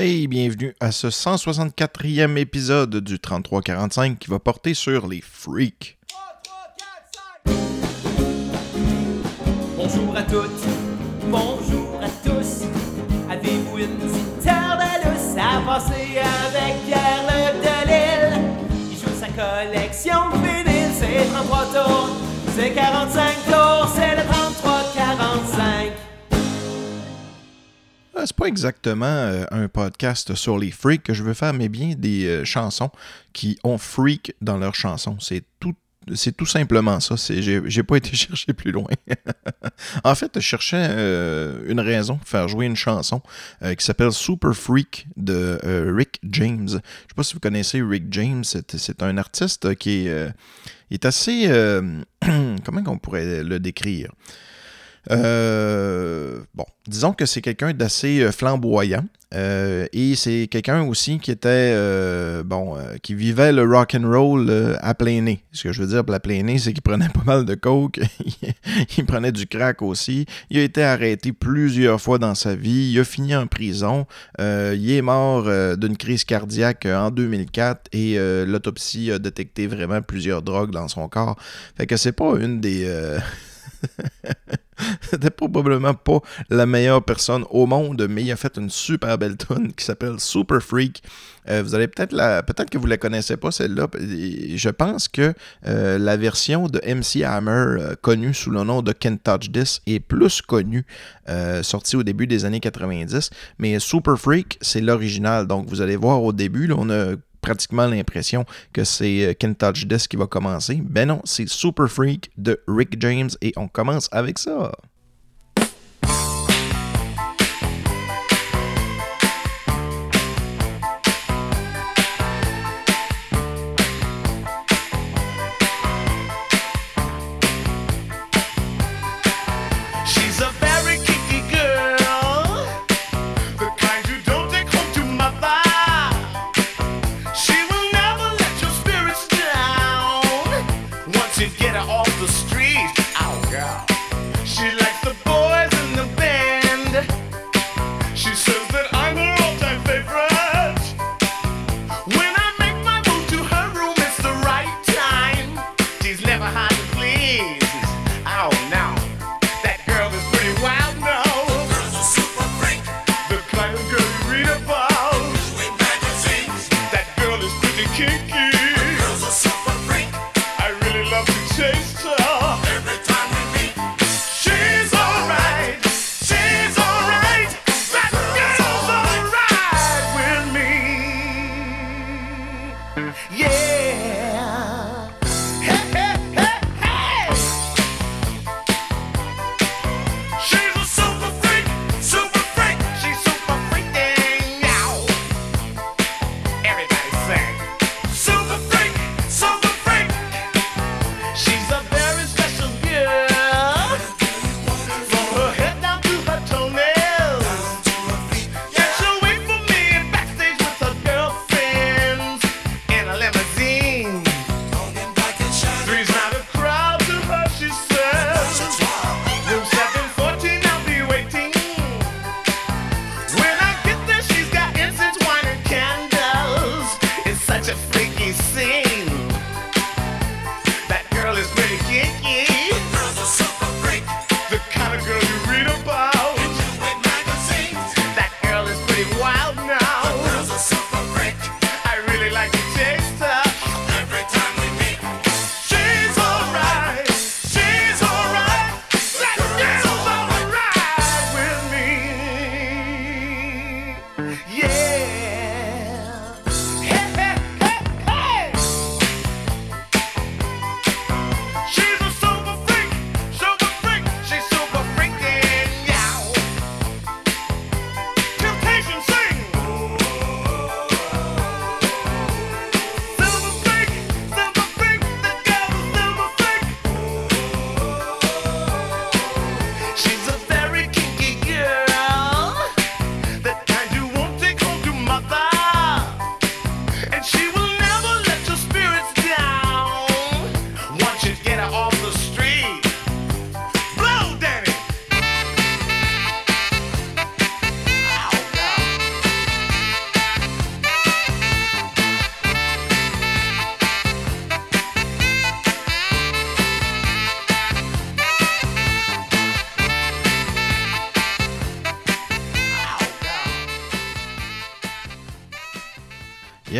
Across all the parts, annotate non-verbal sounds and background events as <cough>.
Hey, bienvenue à ce 164e épisode du 3345 qui va porter sur les freaks. Bonjour à toutes, bonjour à tous. Avez-vous une petite lousse à passer avec Pierre Le Delille? Il joue sa collection de c'est 33 tours, c'est 45 tours, c'est le 33-45. C'est pas exactement euh, un podcast sur les freaks que je veux faire, mais bien des euh, chansons qui ont freak dans leurs chansons. C'est tout. C'est tout simplement ça. J'ai pas <laughs> été chercher plus loin. <laughs> en fait, je cherchais euh, une raison pour faire jouer une chanson euh, qui s'appelle Super Freak de euh, Rick James. Je sais pas si vous connaissez Rick James. C'est un artiste qui est, euh, assez. euh, <clears throat> comment on pourrait le décrire? Euh, bon, disons que c'est quelqu'un d'assez euh, flamboyant. euh, et c'est quelqu'un aussi qui était bon, qui vivait le rock and roll à plein nez. Ce que je veux dire par à plein nez, c'est qu'il prenait <laughs> pas mal de coke, <laughs> il prenait du crack aussi. Il a été arrêté plusieurs fois dans sa vie. Il a fini en prison. Il est mort d'une crise cardiaque en 2004 et l'autopsie a détecté vraiment plusieurs drogues dans son corps. Fait que c'est pas une des <laughs> <laughs> C'était probablement pas la meilleure personne au monde, mais il a fait une super belle tune qui s'appelle Super Freak. Euh, vous allez peut-être la, peut-être que vous la connaissez pas celle-là. Je pense que euh, la version de MC Hammer euh, connue sous le nom de Can't Touch This est plus connue, sortie au début des années 90. Mais Super Freak, c'est l'original. Donc vous allez voir au début, là, on a pratiquement l'impression que c'est euh, Can't Touch qui va commencer. Ben non, c'est Super Freak de Rick James et on commence avec ça.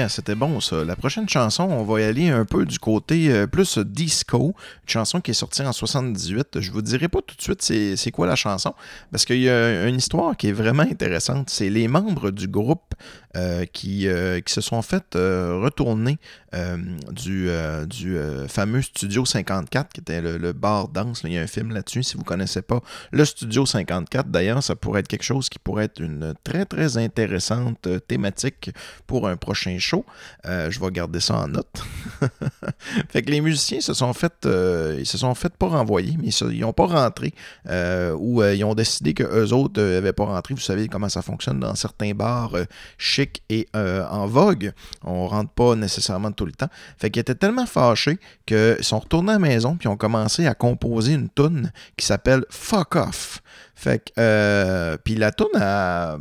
C'était bon ça. La prochaine chanson, on va y aller un peu du côté euh, plus disco. Une chanson qui est sortie en 78. Je vous dirai pas tout de suite c'est, quoi la chanson, parce qu'il y a une histoire qui est vraiment intéressante. C'est les membres du groupe euh, qui, euh, qui se sont fait retourner du, fameux Studio 54, qui était le, bar danse. Il y a un film là-dessus, si vous ne connaissez pas. Le Studio 54, d'ailleurs, ça pourrait être quelque chose qui pourrait être une très, très intéressante thématique pour un prochain show. Euh, je vais garder ça en note. <laughs> fait que les musiciens se sont fait, euh, ils se sont fait pas renvoyer, mais ils, se- ils ont pas rentré euh, ou ils ont décidé que eux autres n'avaient pas rentré. Vous savez comment ça fonctionne dans certains bars chics et en vogue. On rentre pas nécessairement tout le temps. Fait qu'ils étaient tellement fâchés qu'ils sont retournés à la maison puis ont commencé à composer une tune qui s'appelle Fuck Off. Fait que, euh, puis la tune a,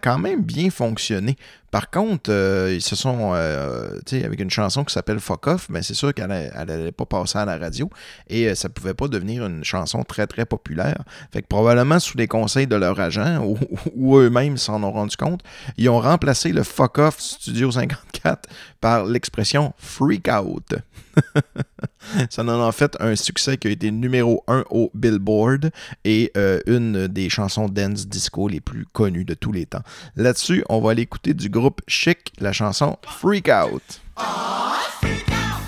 quand même bien fonctionné. Par contre, euh, ils se sont, euh, avec une chanson qui s'appelle Fuck Off, mais c'est sûr qu'elle n'allait pas passer à la radio et ça pouvait pas devenir une chanson très très populaire. Fait que probablement sous les conseils de leur agent ou, ou eux-mêmes s'en ont rendu compte, ils ont remplacé le Fuck Off Studio 54 par l'expression Freak Out. <laughs> Ça en a fait un succès qui a été numéro 1 au Billboard et euh, une des chansons dance disco les plus connues de tous les temps. Là-dessus, on va aller écouter du groupe Chic la chanson Freak Out. C'est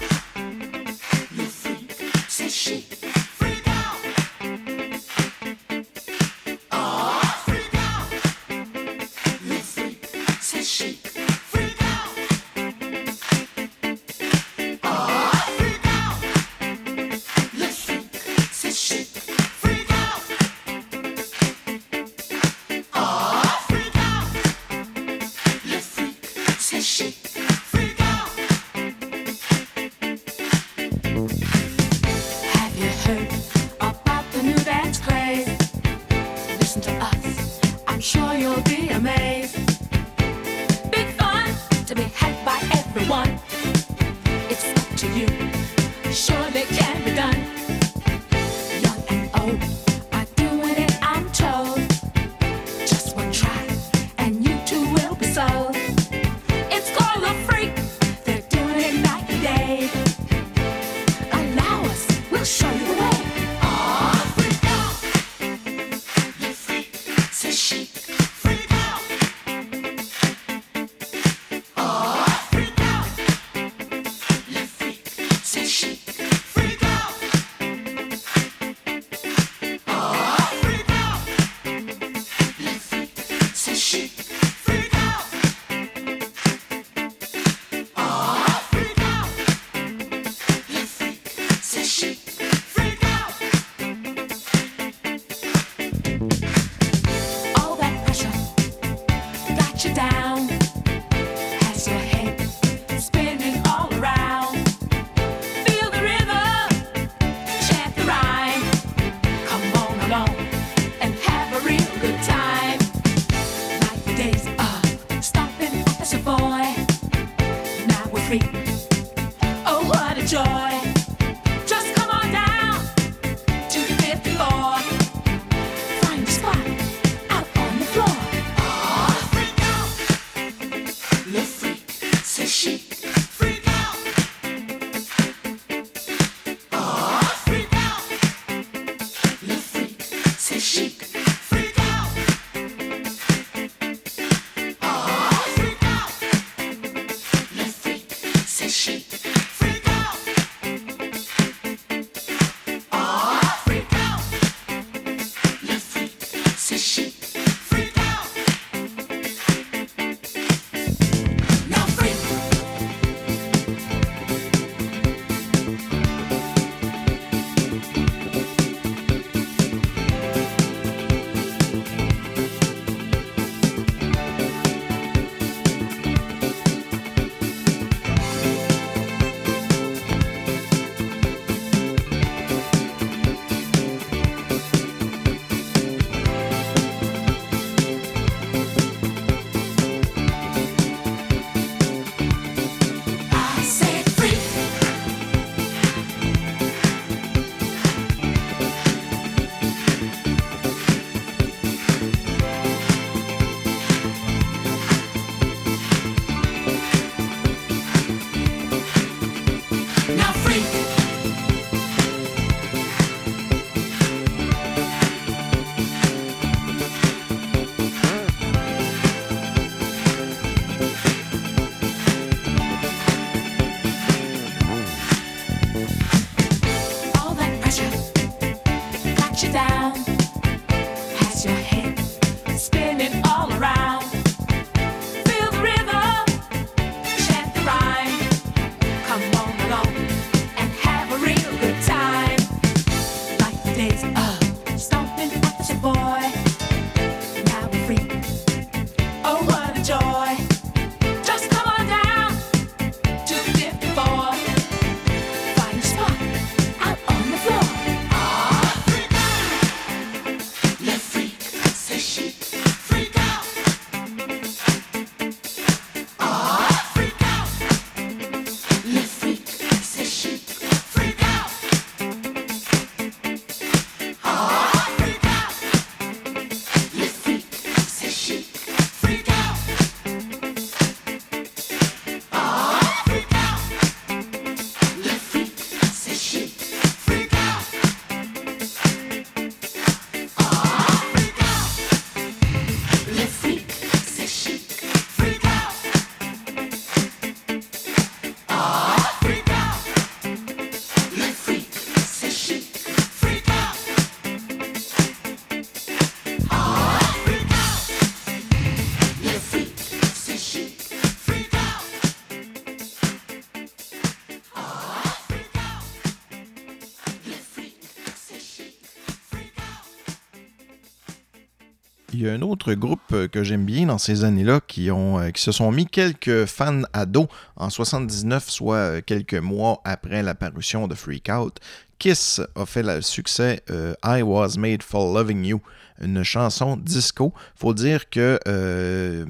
Il y a un autre groupe euh, que j'aime bien dans ces années-là qui, ont, euh, qui se sont mis quelques fans à dos en 79, soit euh, quelques mois après la parution de Freak Out. Kiss a fait le succès I Was Made for Loving You, une chanson disco. Faut dire que euh,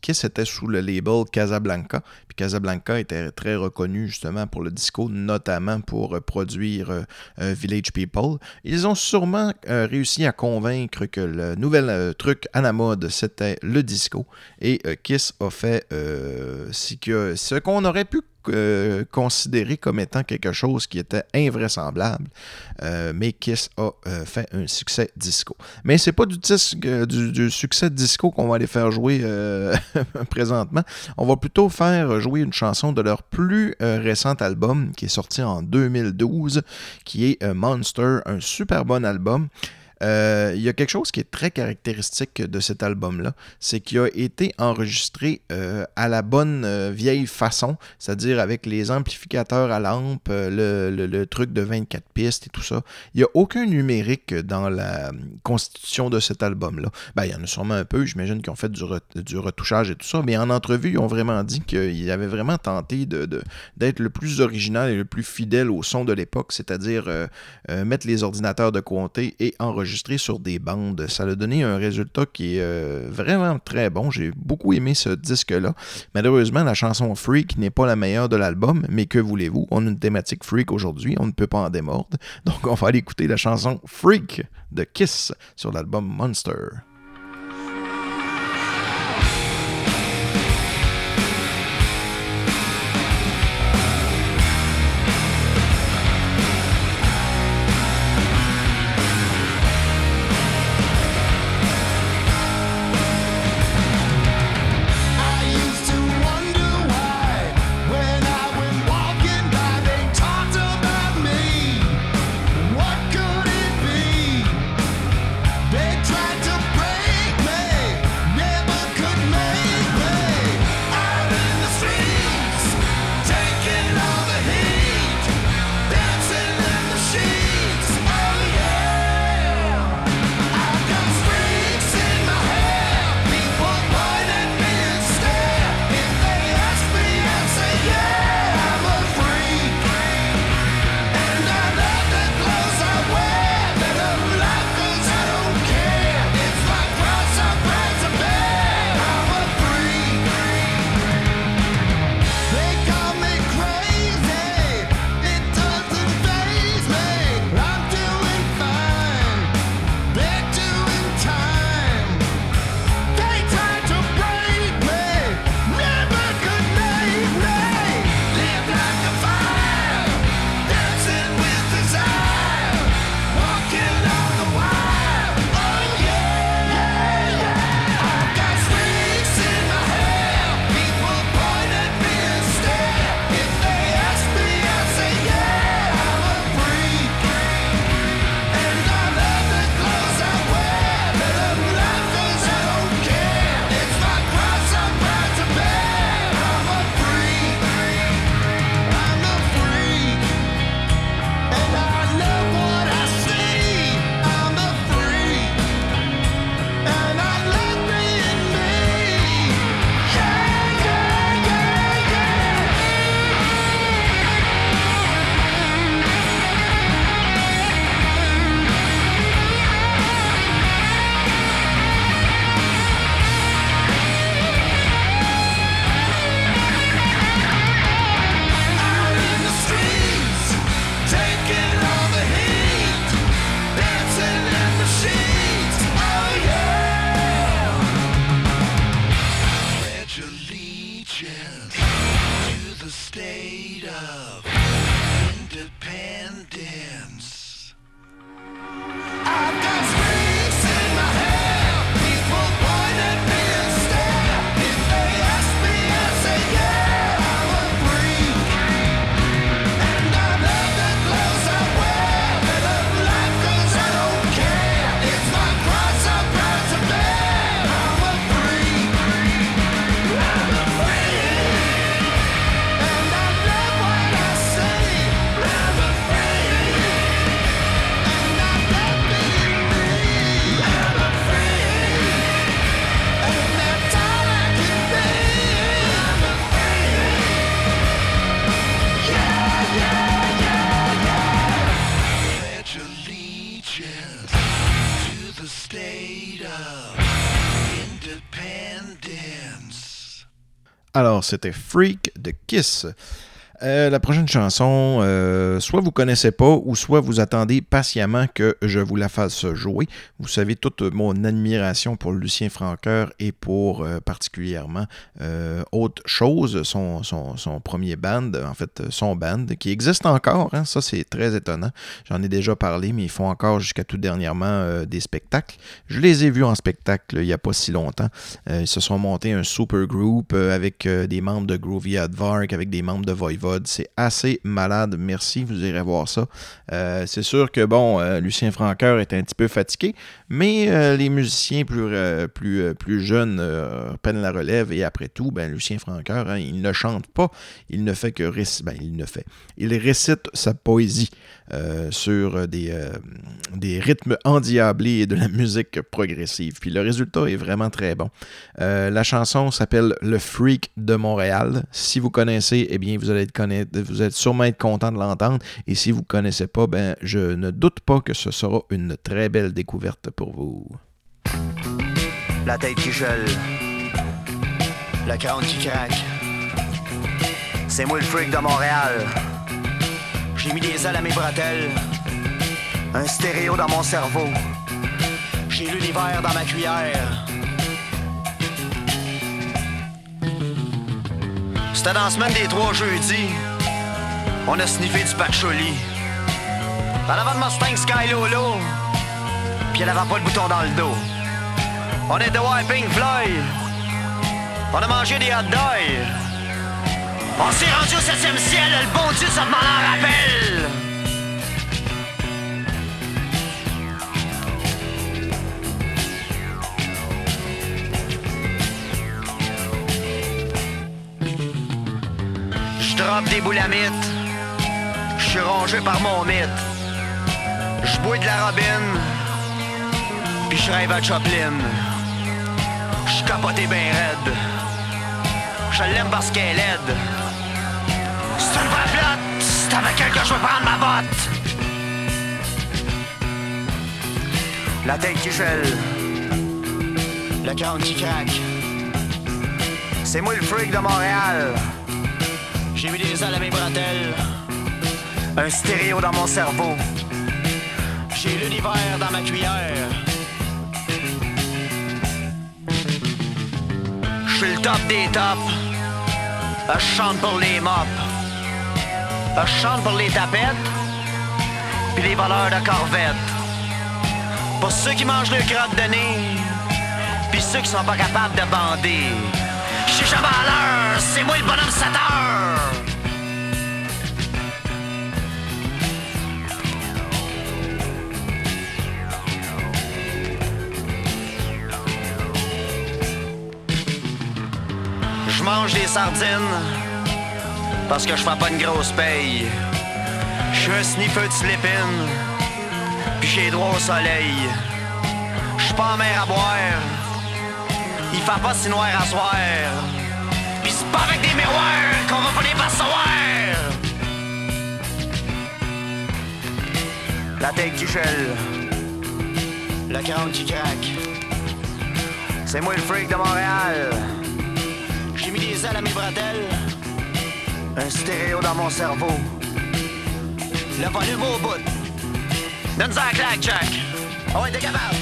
Kiss était sous le label Casablanca, puis Casablanca était très reconnu justement pour le disco, notamment pour euh, produire euh, Village People. Ils ont sûrement réussi à convaincre que le nouvel truc à la mode c'était le disco, et Kiss a fait que- ce qu'on aurait pu euh, considéré comme étant quelque chose qui était invraisemblable, euh, mais Kiss a euh, fait un succès disco. Mais c'est pas du, du, succès disco qu'on va aller faire jouer <laughs> présentement. On va plutôt faire jouer une chanson de leur plus récent album qui est sorti en 2012, qui est Monster, un super bon album. Euh, Il y a quelque chose qui est très caractéristique de cet album-là, c'est qu'il a été enregistré euh, à la bonne euh, vieille façon, c'est-à-dire avec les amplificateurs à lampe, le, truc de 24 pistes et tout ça. Il n'y a aucun numérique dans la constitution de cet album-là. Ben, il y en a sûrement un peu, j'imagine qu'ils ont fait du, re- du retouchage et tout ça, mais en entrevue, ils ont vraiment dit qu'ils avaient vraiment tenté d'être le plus original et le plus fidèle au son de l'époque, c'est-à-dire mettre les ordinateurs de côté et enregistrer sur des bandes. Ça a donné un résultat qui est euh, vraiment très bon. J'ai beaucoup aimé ce disque-là. Malheureusement, la chanson Freak n'est pas la meilleure de l'album, mais que voulez-vous? On a une thématique Freak aujourd'hui, on ne peut pas en démordre. Donc, on va aller écouter la chanson Freak de Kiss sur l'album Monster. C'était Freak de Kiss. Euh, la prochaine chanson, euh, soit vous connaissez pas, ou soit vous attendez patiemment que je vous la fasse jouer. Vous savez toute mon admiration pour Lucien Franqueur et pour euh, particulièrement autre chose, son, premier band, en fait son band, qui existe encore. hein. ça, c'est très étonnant. J'en ai déjà parlé, mais ils font encore jusqu'à tout dernièrement des spectacles. Je les ai vus en spectacle il n'y a pas si longtemps. Ils se sont montés un super group avec des membres de Groovy Advark, avec des membres de C'est assez malade. Merci, vous irez voir ça. Euh, c'est sûr que, bon, euh, Lucien Franqueur est un petit peu fatigué, mais euh, les musiciens plus, plus, plus jeunes prennent la relève et après tout, ben, Lucien Franqueur, hein, il ne chante pas, il ne fait que réciter. Ben, il ne fait. Il récite sa poésie sur des, des rythmes endiablés et de la musique progressive. Puis le résultat est vraiment très bon. Euh, la chanson s'appelle Le Freak de Montréal. Si vous connaissez, eh bien, vous allez, être connaître, allez sûrement être content de l'entendre. Et si vous ne connaissez pas, ben, je ne doute pas que ce sera une très belle découverte pour vous. La tête qui gèle. Le crâne qui craque. C'est moi le freak de Montréal. J'ai mis des ailes à mes bretelles. Un stéréo dans mon cerveau. J'ai l'univers dans ma cuillère. C'était dans la semaine des trois jeudis. On a sniffé du patchouli. En avant de Mustang Sky Lolo. Puis elle avait pas le bouton dans le dos. On est de Wiping Floyd. On a mangé des hot dogs. On s'est rendu au septième ciel, le bon Dieu, ça m'en en rappelle. Drop des boulamites. Je suis rongé par mon mythe. Je bois de la robine. Puis je rêve à Choplin. Je capoté ben raide. Je l'aime parce qu'elle aide. C'est une vraie flotte. C'est avec elle que je veux prendre ma botte. La tête qui gèle. Le crâne qui craque. C'est moi le freak de Montréal. J'ai mis des ailes à mes bretelles. Un stéréo dans mon cerveau. J'ai l'univers dans ma cuillère. Je suis le top des tops. Je chante pour les mops. Je chante pour les tapettes. Puis les voleurs de corvettes. Pour ceux qui mangent le crotte de nez. Puis ceux qui sont pas capables de bander. Suis jamais à l'heure. C'est moi le bonhomme 7 heures. Je mange des sardines parce que je fais pas une grosse paye. Je suis un sniffer de slip-in, puis j'ai droit au soleil. Je suis pas en mer à boire, il fait pas si noir à soir. Puis c'est pas avec des miroirs qu'on va finir par savoir. La tête qui gèle, le crâne qui craque. C'est moi le freak de Montréal. J'ai mis des ailes à mes bretelles. Un stéréo dans mon cerveau. Le volume au bout. Donne-en un claque, Jack. Ah ouais, t'es capable.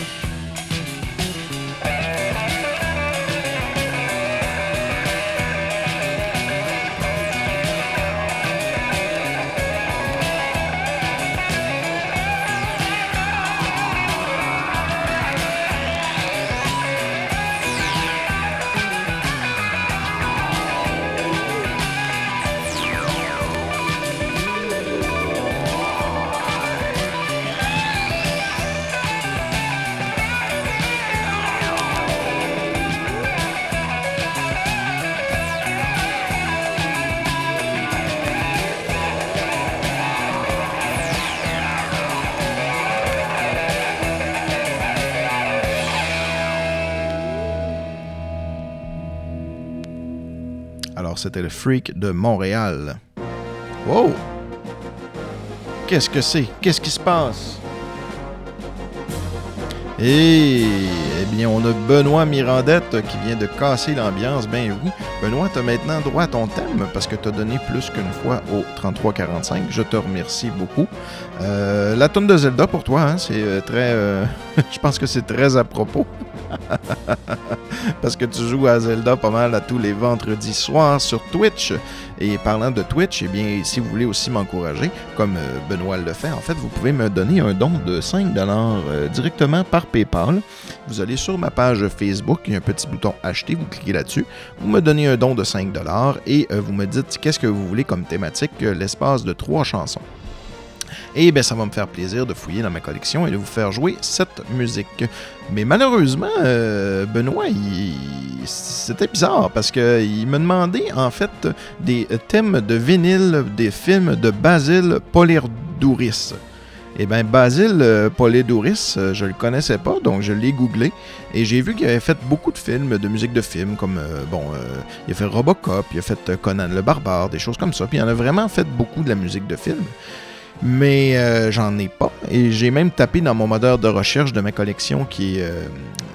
C'était le Freak de Montréal. Wow! Qu'est-ce que c'est? Qu'est-ce qui se passe? Et eh bien, on a Benoît Mirandette qui vient de casser l'ambiance. Ben oui, Benoît, tu maintenant droit à ton thème parce que tu as donné plus qu'une fois au 3345. Je te remercie beaucoup. Euh, la tonne de Zelda pour toi, hein, c'est euh, très. euh, <laughs> Je pense que c'est très à propos. <laughs> Parce que tu joues à Zelda pas mal à tous les vendredis soirs sur Twitch. Et parlant de Twitch, eh bien, si vous voulez aussi m'encourager, comme euh, Benoît le fait, en fait, vous pouvez me donner un don de 5$ euh, directement par PayPal. Vous allez sur ma page Facebook, il y a un petit bouton acheter, vous cliquez là-dessus, vous me donnez un don de 5$ et euh, vous me dites qu'est-ce que vous voulez comme thématique, l'espace de trois chansons. Et bien, ça va me faire plaisir de fouiller dans ma collection et de vous faire jouer cette musique. Mais malheureusement, euh, Benoît, c'était bizarre parce qu'il me demandait en fait des thèmes de vinyle des films de Basile Polirdouris. Et bien, Basile euh, Polirdouris, euh, je le connaissais pas, donc je l'ai googlé et j'ai vu qu'il avait fait beaucoup de films, de musique de films, comme, bon, il a fait Robocop, il a fait Conan le Barbare, des choses comme ça. Puis il en a vraiment fait beaucoup de la musique de film mais euh, j'en ai pas. Et j'ai même tapé dans mon moteur de recherche de ma collection qui, euh,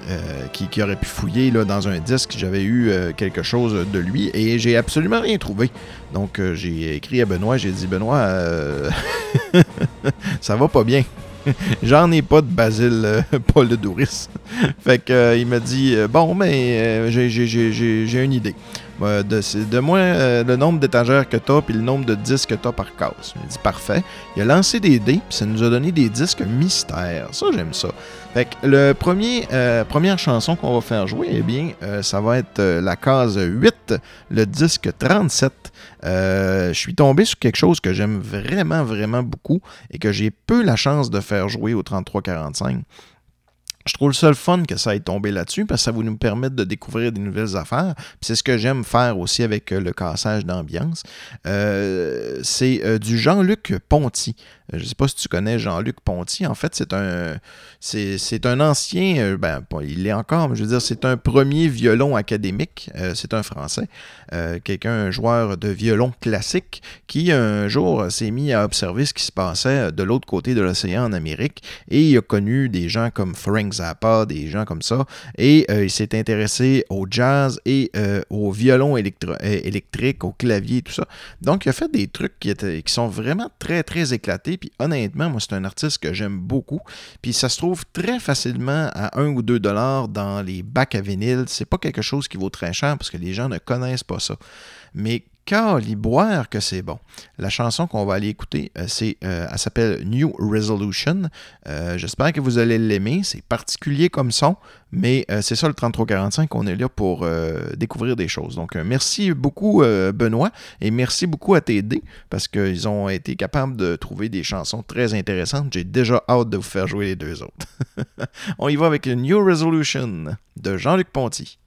euh, qui, qui aurait pu fouiller là, dans un disque. J'avais eu quelque chose de lui et j'ai absolument rien trouvé. Donc j'ai écrit à Benoît, j'ai dit Benoît, <laughs> ça va pas bien. <laughs> J'en ai pas de Basile <laughs> Paul de Douris. fait que euh, il m'a dit bon mais j'ai une idée. De, de moins euh, le nombre d'étagères que t'as puis le nombre de disques que t'as par case. Il dit parfait. Il a lancé des dés, puis ça nous a donné des disques mystères. Ça, j'aime ça. Fait que le premier, euh, première chanson qu'on va faire jouer, eh bien, euh, ça va être euh, la case 8, le disque 37. Euh, je suis tombé sur quelque chose que j'aime vraiment, vraiment beaucoup et que j'ai peu la chance de faire jouer au 33-45. Je trouve le seul fun que ça ait tombé là-dessus parce que ça va nous permettre de découvrir des nouvelles affaires. C'est ce que j'aime faire aussi avec euh, le cassage d'ambiance. Euh, c'est euh, du Jean-Luc Ponty. Je ne sais pas si tu connais Jean-Luc Ponty. En fait, c'est un, c'est, un ancien, ben, il l'est encore, mais je veux dire, c'est un premier violon académique. C'est un Français. Quelqu'un, un joueur de violon classique qui, un jour, s'est mis à observer ce qui se passait de l'autre côté de l'océan en Amérique et il a connu des gens comme Frank Zappa, des gens comme ça, et euh, il s'est intéressé au jazz et euh, au violon euh, électrique, au clavier, tout ça. Donc, il a fait des trucs qui sont vraiment très, très éclatés. Puis, honnêtement, moi, c'est un artiste que j'aime beaucoup. Puis, ça se trouve très facilement à 1 ou 2 dollars dans les bacs à vinyle. C'est pas quelque chose qui vaut très cher parce que les gens ne connaissent pas ça. Mais boire que c'est bon. La chanson qu'on va aller écouter, euh, c'est, euh, elle s'appelle New Resolution. Euh, J'espère que vous allez l'aimer. C'est particulier comme son, mais c'est ça le 3345. On est là pour découvrir des choses. Donc, merci beaucoup, Benoît, et merci beaucoup à TD parce qu'ils ont été capables de trouver des chansons très intéressantes. J'ai déjà hâte de vous faire jouer les deux autres. <laughs> On y va avec New Resolution de Jean-Luc Ponty.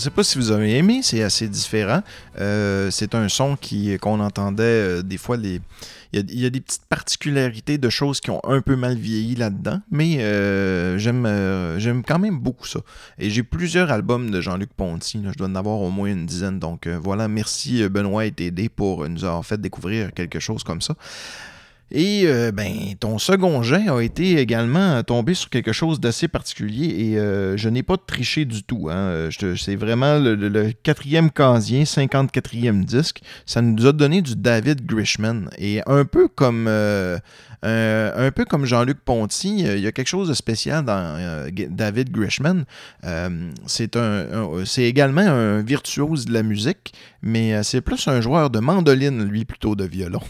Sais pas si vous avez aimé, c'est assez différent. Euh, c'est un son qui qu'on entendait euh, des fois. Il y, a, des petites particularités de choses qui ont un peu mal vieilli là-dedans, mais euh, j'aime euh, quand même beaucoup ça. Et j'ai plusieurs albums de Jean-Luc Ponty, je dois en avoir au moins une dizaine. Donc voilà, merci Benoît et TD pour nous avoir fait découvrir quelque chose comme ça. Et euh, ben, ton second jet a été également tombé sur quelque chose d'assez particulier et euh, je n'ai pas triché du tout. Hein. Te- C'est vraiment le, quatrième casier, 54e disque. Ça nous a donné du David Grishman. Et un peu comme, euh, Jean-Luc Ponty, euh, il y a quelque chose de spécial dans euh, David Grishman. Euh, c'est un, également un virtuose de la musique, mais euh, c'est plus un joueur de mandoline, lui, plutôt de violon.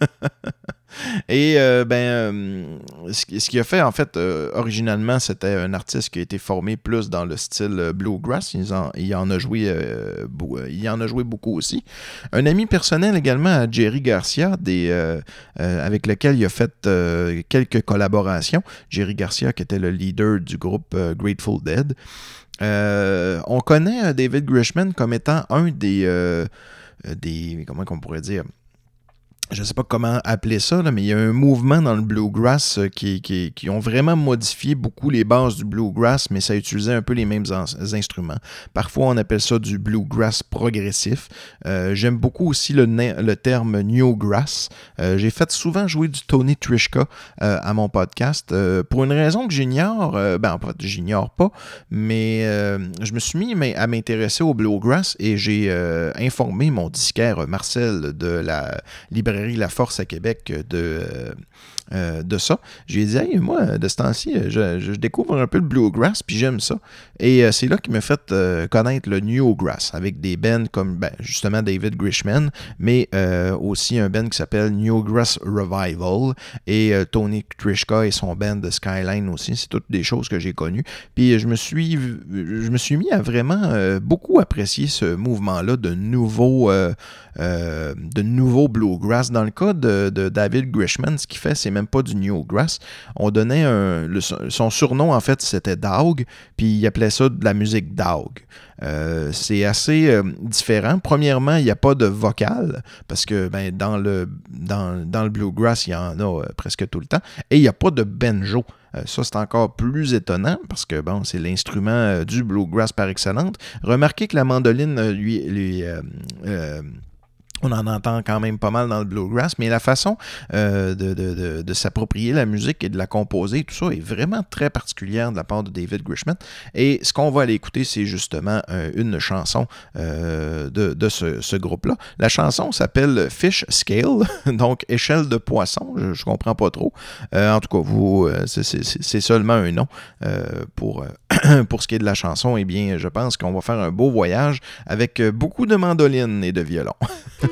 <laughs> Et euh, ben, euh, ce qui- ce qu'il a fait, en fait, euh, originalement, c'était un artiste qui a été formé plus dans le style euh, bluegrass. Il en, il en a joué, il en a joué beaucoup aussi. Un ami personnel également à Jerry Garcia, avec lequel il a fait quelques collaborations. Jerry Garcia, qui était le leader du groupe Grateful Dead. On connaît David Grishman comme étant un des, des comment on pourrait dire, je sais pas comment appeler ça, là, mais il y a un mouvement dans le bluegrass euh, qui, qui, qui ont vraiment modifié beaucoup les bases du bluegrass, mais ça utilisait un peu les mêmes ins- instruments. Parfois, on appelle ça du bluegrass progressif. Euh, J'aime beaucoup aussi le, le terme newgrass. Euh, J'ai fait souvent jouer du Tony Trishka euh, à mon podcast pour une raison que j'ignore. ben, en fait, j'ignore pas, mais je me suis mis à m'intéresser au bluegrass et j'ai informé mon disquaire Marcel de la librairie La Force à Québec de, euh, de ça. J'ai dit, hey, moi, de ce temps-ci, euh, je, je découvre un peu le bluegrass, puis j'aime ça. Et euh, c'est là qu'il m'a fait connaître le newgrass, avec des bands comme ben, justement David Grishman, mais aussi un band qui s'appelle Newgrass Revival, et Tony Trishka et son band de Skyline aussi. C'est toutes des choses que j'ai connues. Puis je me suis, je mis à vraiment beaucoup apprécier ce mouvement-là de nouveaux bluegrass. Dans le cas de, de David Grishman, ce qu'il fait, c'est même pas du newgrass. On donnait son surnom, en fait, c'était Dog, puis il appelait ça de la musique Dog. Euh, c'est assez euh, différent. Premièrement, il n'y a pas de vocal, parce que ben, dans, le, dans, bluegrass, il y en a euh, presque tout le temps. Et il n'y a pas de banjo. Ça, c'est encore plus étonnant parce que bon, c'est l'instrument du bluegrass par excellence. Remarquez que la mandoline, lui, lui, on en entend quand même pas mal dans le bluegrass, mais la façon euh, de, s'approprier la musique et de la composer, tout ça est vraiment très particulière de la part de David Grishman. Et ce qu'on va aller écouter, c'est justement euh, une chanson euh, de, ce, groupe-là. La chanson s'appelle Fish Scale, <laughs> donc échelle de poisson, je, je comprends pas trop. En tout cas, vous, c'est- seulement un nom pour, <clears throat> pour ce qui est de la chanson. Eh bien, je pense qu'on va faire un beau voyage avec beaucoup de mandolines et de violons. <laughs>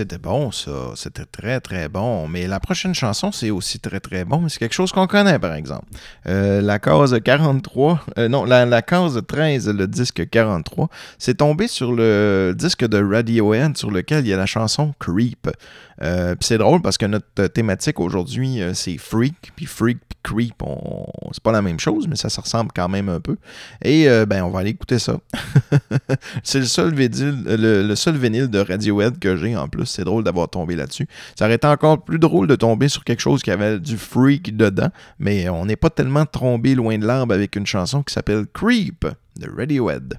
c'était bon, ça. C'était très, très bon. Mais la prochaine chanson, c'est aussi très, très bon. C'est quelque chose qu'on connaît, par exemple. Euh, la case 43, euh, non, la, la case 13, le disque 43, c'est tombé sur le disque de Radiohead sur lequel il y a la chanson Creep. Euh, c'est drôle parce que notre thématique aujourd'hui, euh, c'est freak, puis freak, puis creep, c'est pas la même chose, mais ça se ressemble quand même un peu. Et ben, on va aller écouter ça. <laughs> c'est le seul, vinyle, le, le seul vinyle de Radiohead que j'ai en plus. C'est drôle d'avoir tombé là-dessus. Ça aurait été encore plus drôle de tomber sur quelque chose qui avait du freak dedans, mais on n'est pas tellement tombé loin de l'arbre avec une chanson qui s'appelle Creep de Radiohead.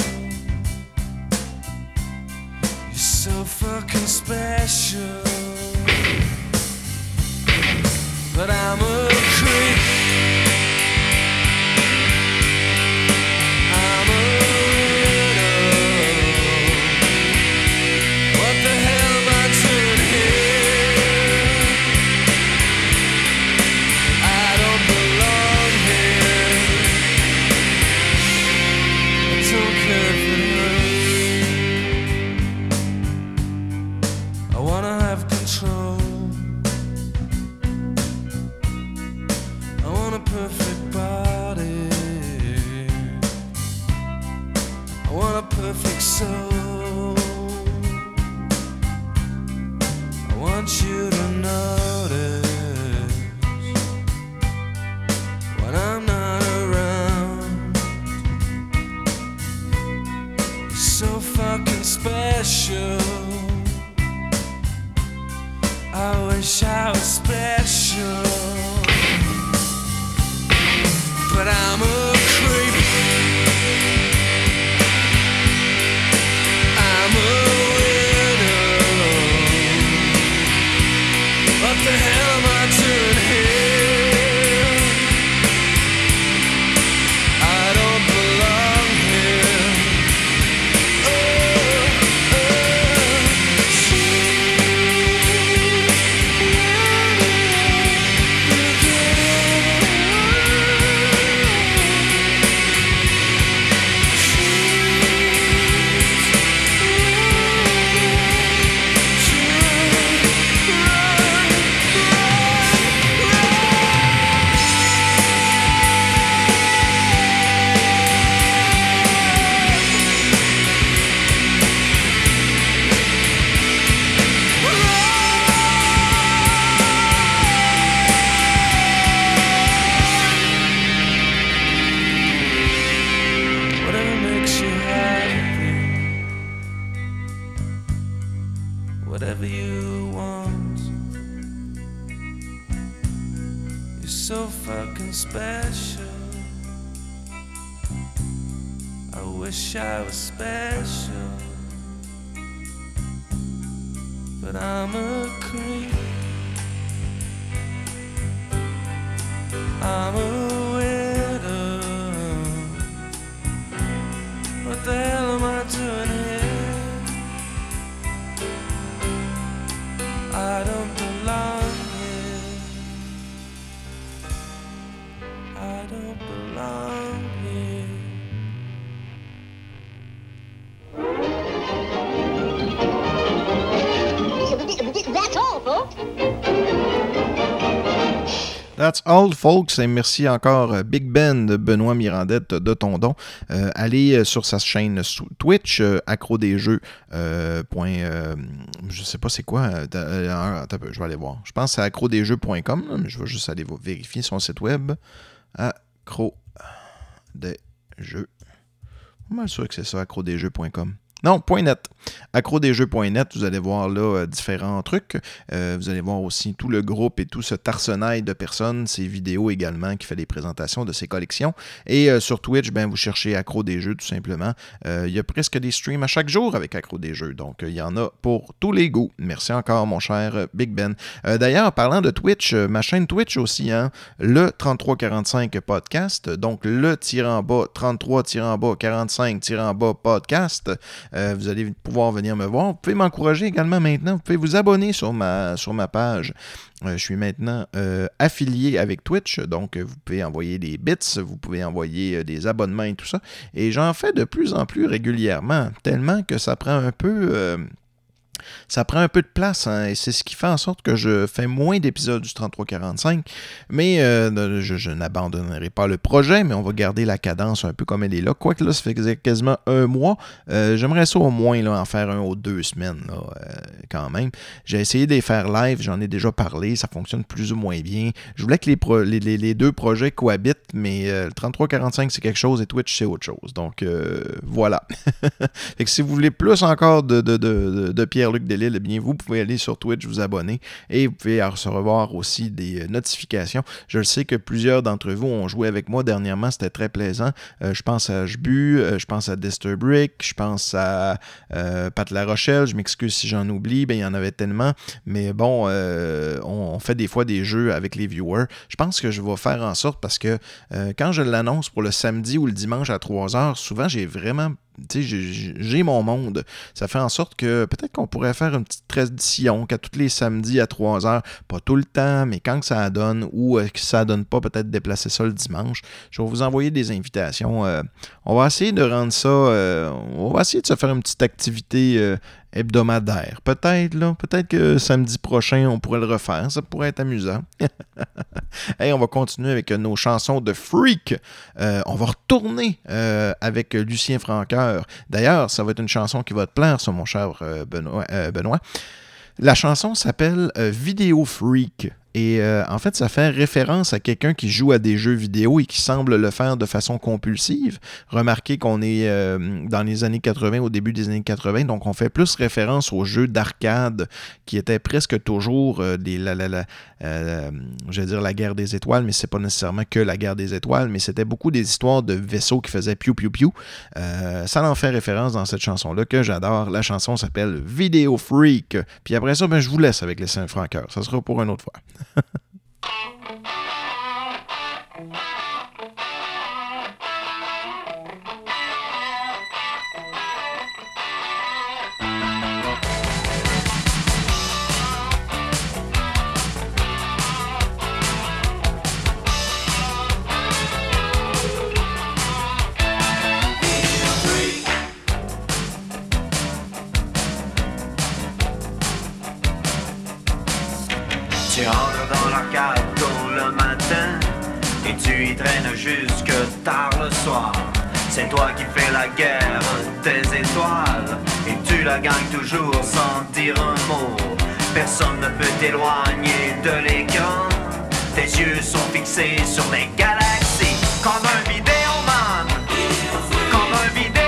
So fucking special. But I'm a creep. Folks. Et merci encore euh, Big Ben Benoît Mirandette de Tondon. Euh, allez euh, sur sa chaîne Twitch, accro des jeux. je sais pas c'est quoi. je vais aller voir. Je pense c'est accrodesjeux.com, je vais juste aller vérifier son site web. Accro des jeux. Je suis mal sûr que c'est ça, accrodesjeux.com. Non, .net. Accrodesjeux.net, vous allez voir là euh, différents trucs. Euh, vous allez voir aussi tout le groupe et tout ce arsenal de personnes, ces vidéos également qui fait des présentations de ces collections. Et euh, sur Twitch, ben, vous cherchez Accro des Jeux tout simplement. Il y a presque des streams à chaque jour avec Accro des Jeux. Donc, il y en a pour tous les goûts. Merci encore, mon cher Big Ben. D'ailleurs, parlant de Twitch, ma chaîne Twitch aussi, hein, le 3345 podcast, donc le tirant bas, 33 tirant bas, 45 tirant en bas podcast. Euh, vous allez pouvoir venir me voir. Vous pouvez m'encourager également maintenant. Vous pouvez vous abonner sur ma, sur ma page. Euh, je suis maintenant euh, affilié avec Twitch, donc vous pouvez envoyer des bits, vous pouvez envoyer des abonnements et tout ça. Et j'en fais de plus en plus régulièrement, tellement que ça prend un peu... ça prend un peu de place, hein, et c'est ce qui fait en sorte que je fais moins d'épisodes du 3345, mais euh, je, je n'abandonnerai pas le projet, mais on va garder la cadence un peu comme elle est là. Quoique là, ça fait quasiment un mois, euh, j'aimerais ça au moins là, en faire un ou deux semaines, euh, quand même. J'ai essayé de les faire live, j'en ai déjà parlé, ça fonctionne plus ou moins bien. Je voulais que les, deux projets cohabitent, mais le 3345 c'est quelque chose et Twitch c'est autre chose. Donc voilà. <laughs> fait que si vous voulez plus encore de- de Pierre-Luc Delisle, eh bien vous pouvez aller sur Twitch, vous abonner et vous pouvez recevoir aussi des euh, notifications. Je le sais que plusieurs d'entre vous ont joué avec moi dernièrement, c'était très plaisant. Euh, je pense à Jbu, euh, je pense à Disturbrick, je pense à Pat La Rochelle, je m'excuse si j'en oublie, ben il y en avait tellement, mais bon, on, on fait des fois des jeux avec les viewers. Je pense que je vais faire en sorte parce que quand je l'annonce pour le samedi ou le dimanche à 3h, souvent j'ai vraiment j'ai- mon monde. Ça fait en sorte que peut-être qu'on pourrait faire une petite tradition qu'à tous les samedis à 3 heures, pas tout le temps, mais quand ça donne ou euh, que ça donne pas, peut-être déplacer ça le dimanche. Je vais vous envoyer des invitations. euh, on va essayer de rendre ça. euh, on va essayer de se faire une petite activité euh, hebdomadaire. Peut-être, là. Peut-être que samedi prochain, on pourrait le refaire. Ça pourrait être amusant. <laughs> Hey, on va continuer avec nos chansons de Freak. Euh, on va retourner euh, avec Lucien Franqueur. D'ailleurs, ça va être une chanson qui va te plaire, ça, mon cher euh, Benoît. Benoît. La chanson s'appelle Vidéo Freak. Et euh, en fait, ça fait référence à quelqu'un qui joue à des jeux vidéo et qui semble le faire de façon compulsive. Remarquez qu'on est euh, dans les années 80, au début des années 80, donc on fait plus référence aux jeux d'arcade qui étaient presque toujours euh, des, la, la, la, dire la guerre des étoiles, mais c'est pas nécessairement que la guerre des étoiles, mais c'était beaucoup des histoires de vaisseaux qui faisaient piou piou piou. Ça en fait référence dans cette chanson-là que j'adore. La chanson s'appelle Video Freak. Puis après ça, ben, je vous laisse avec les Saint-Francoeur. Ça sera pour une autre fois. Thank <laughs> you. Tu entres dans l'arcade tôt le matin et tu y traînes jusque tard le soir. C'est toi qui fais la guerre des étoiles et tu la gagnes toujours sans dire un mot. Personne ne peut t'éloigner de l'écran. Tes yeux sont fixés sur les galaxies comme un vidéoman. Comme un vidéoman.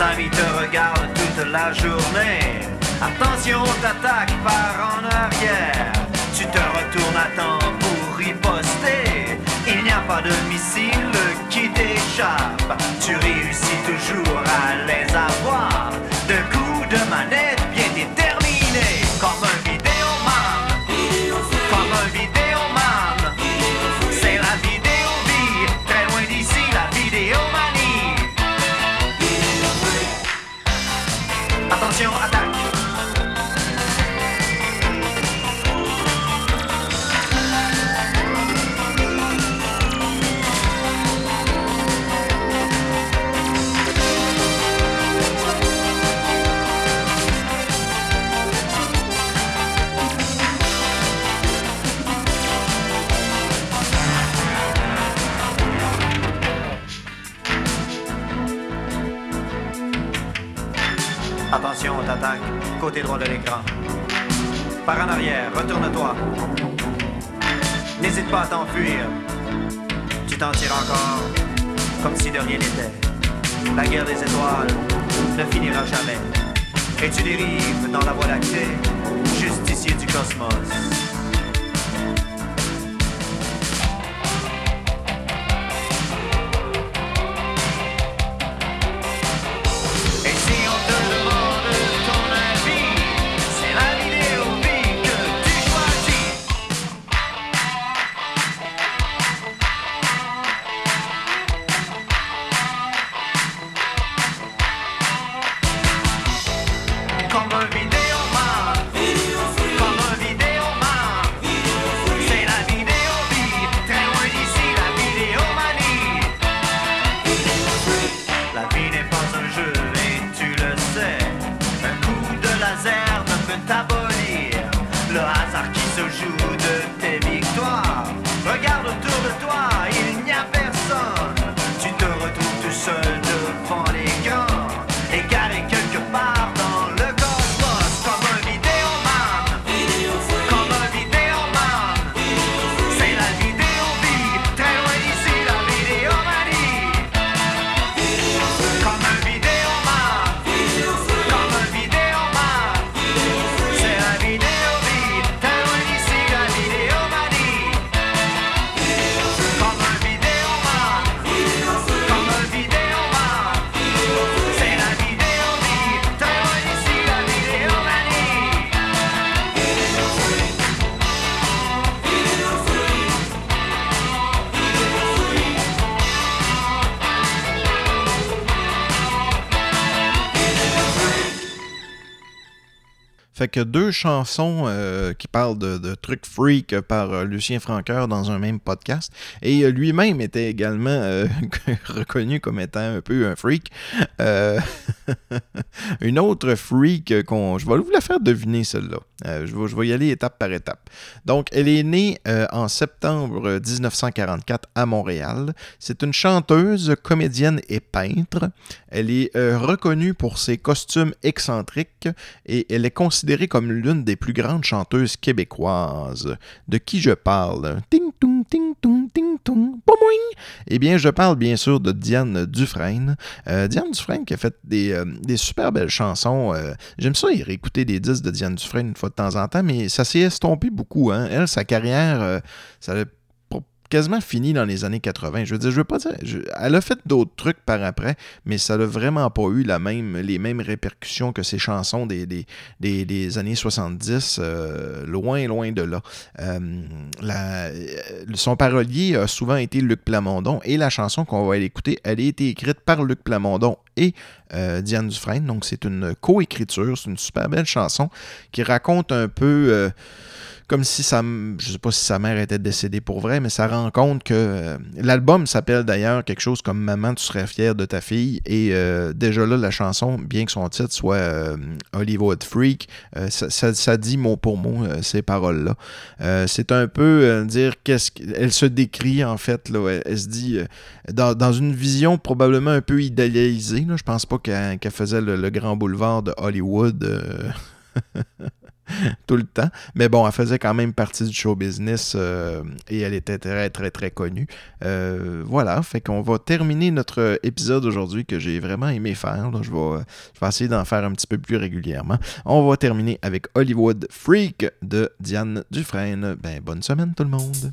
Amis te regardent toute la journée. Attention, t'attaque par en arrière. Tu te retournes à temps pour riposter. Il n'y a pas de missile qui t'échappe. Tu réussis toujours à les avoir. De coups de manette Côté droit de l'écran. Par en arrière, retourne-toi. N'hésite pas à t'enfuir. Tu t'en tires encore, comme si de rien n'était. La guerre des étoiles ne finira jamais. Et tu dérives dans la voie lactée, justicier du cosmos. Deux chansons euh, qui parlent de, trucs freak par euh, Lucien Franqueur dans un même podcast. Et euh, lui-même était également <laughs> reconnu comme étant un peu un freak. <laughs> Euh, <laughs> une autre freak qu'on. Je vais vous la faire deviner celle-là. Euh, je, vais, y aller étape par étape. Donc, elle est née euh, en septembre 1944 à Montréal. C'est une chanteuse, comédienne et peintre. Elle est euh, reconnue pour ses costumes excentriques et elle est considérée comme l'une des plus grandes chanteuses québécoises. De qui je parle? Ting tung ting tung ting. Eh bien, je parle bien sûr de Diane Dufresne. Euh, Diane Dufresne qui a fait des, euh, super belles chansons. Euh, J'aime ça y réécouter des disques de Diane Dufresne une fois de temps en temps, mais ça s'est estompé beaucoup. Hein. Elle, sa carrière, ça a quasiment fini dans les années 80. Je veux dire, je veux pas dire. elle a fait d'autres trucs par après, mais ça n'a vraiment pas eu la même, les mêmes répercussions que ses chansons des, années 70, euh, loin, loin de là. Euh, euh, son parolier a souvent été Luc Plamondon et la chanson qu'on va aller écouter, elle a été écrite par Luc Plamondon et Diane Dufresne. Donc, c'est une coécriture, c'est une super belle chanson qui raconte un peu. Comme si sa, je sais pas si sa mère était décédée pour vrai, mais ça rend compte que euh, l'album s'appelle d'ailleurs quelque chose comme Maman, tu serais fière de ta fille. Et euh, déjà là, la chanson, bien que son titre soit euh, Hollywood Freak, euh, ça, ça- ça dit mot pour mot euh, ces paroles-là. Euh, c'est un peu dire qu'est-ce qu'elle se décrit en fait. Là, elle, se dit dans, dans une vision probablement un peu idéalisée. Là, je pense pas qu'elle qu'elle faisait le, le grand boulevard de Hollywood. <laughs> <laughs> tout le temps. Mais bon, elle faisait quand même partie du show business euh, et elle était très, très, très connue. Euh, voilà, fait qu'on va terminer notre épisode aujourd'hui que j'ai vraiment aimé faire. Je, vais, je vais essayer d'en faire un petit peu plus régulièrement. On va terminer avec Hollywood Freak de Diane Dufresne. Ben, bonne semaine tout le monde.